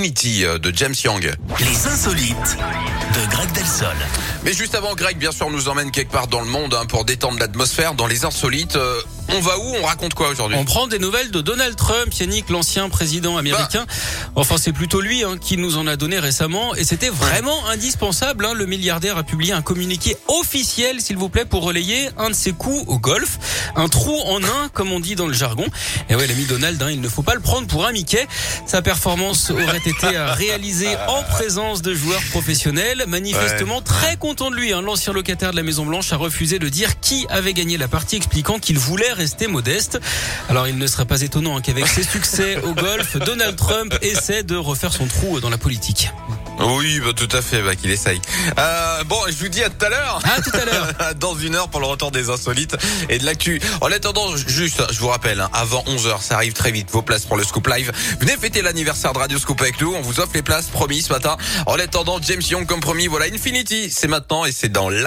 Euh, de James Young. Les insolites de Greg Delsol. Mais juste avant, Greg, bien sûr, nous emmène quelque part dans le monde hein, pour détendre l'atmosphère. Dans les insolites, euh, on va où On raconte quoi aujourd'hui On prend des nouvelles de Donald Trump, Yannick, l'ancien président américain. Enfin, c'est plutôt lui hein, qui nous en a donné récemment. Et c'était vraiment indispensable. Hein. Le milliardaire a publié un communiqué officiel, s'il vous plaît, pour relayer un de ses coups au golf. Un trou en un, comme on dit dans le jargon. Et ouais, l'ami Donald, hein, il ne faut pas le prendre pour un Mickey. Sa performance aurait été réalisée en présence de joueurs professionnels. Manifestement très content de lui. Hein. L'ancien locataire de la Maison Blanche a refusé de dire qui avait gagné la partie, expliquant qu'il voulait rester modeste. Alors il ne serait pas étonnant hein, qu'avec ses succès au golf, Donald Trump essaie de refaire son trou dans la politique. Oui, bah, tout à fait, bah, qu'il essaye. Euh, bon, je vous dis à tout à l'heure. À tout à l'heure. Dans une heure pour le retour des insolites et de l'actu. En attendant, juste, je vous rappelle, hein, avant 11h, ça arrive très vite, vos places pour le Scoop Live. Venez fêter l'anniversaire de Radio Scoop avec nous, on vous offre les places, promis ce matin. En attendant, James Young comme promis, voilà Infinity, c'est maintenant et c'est dans la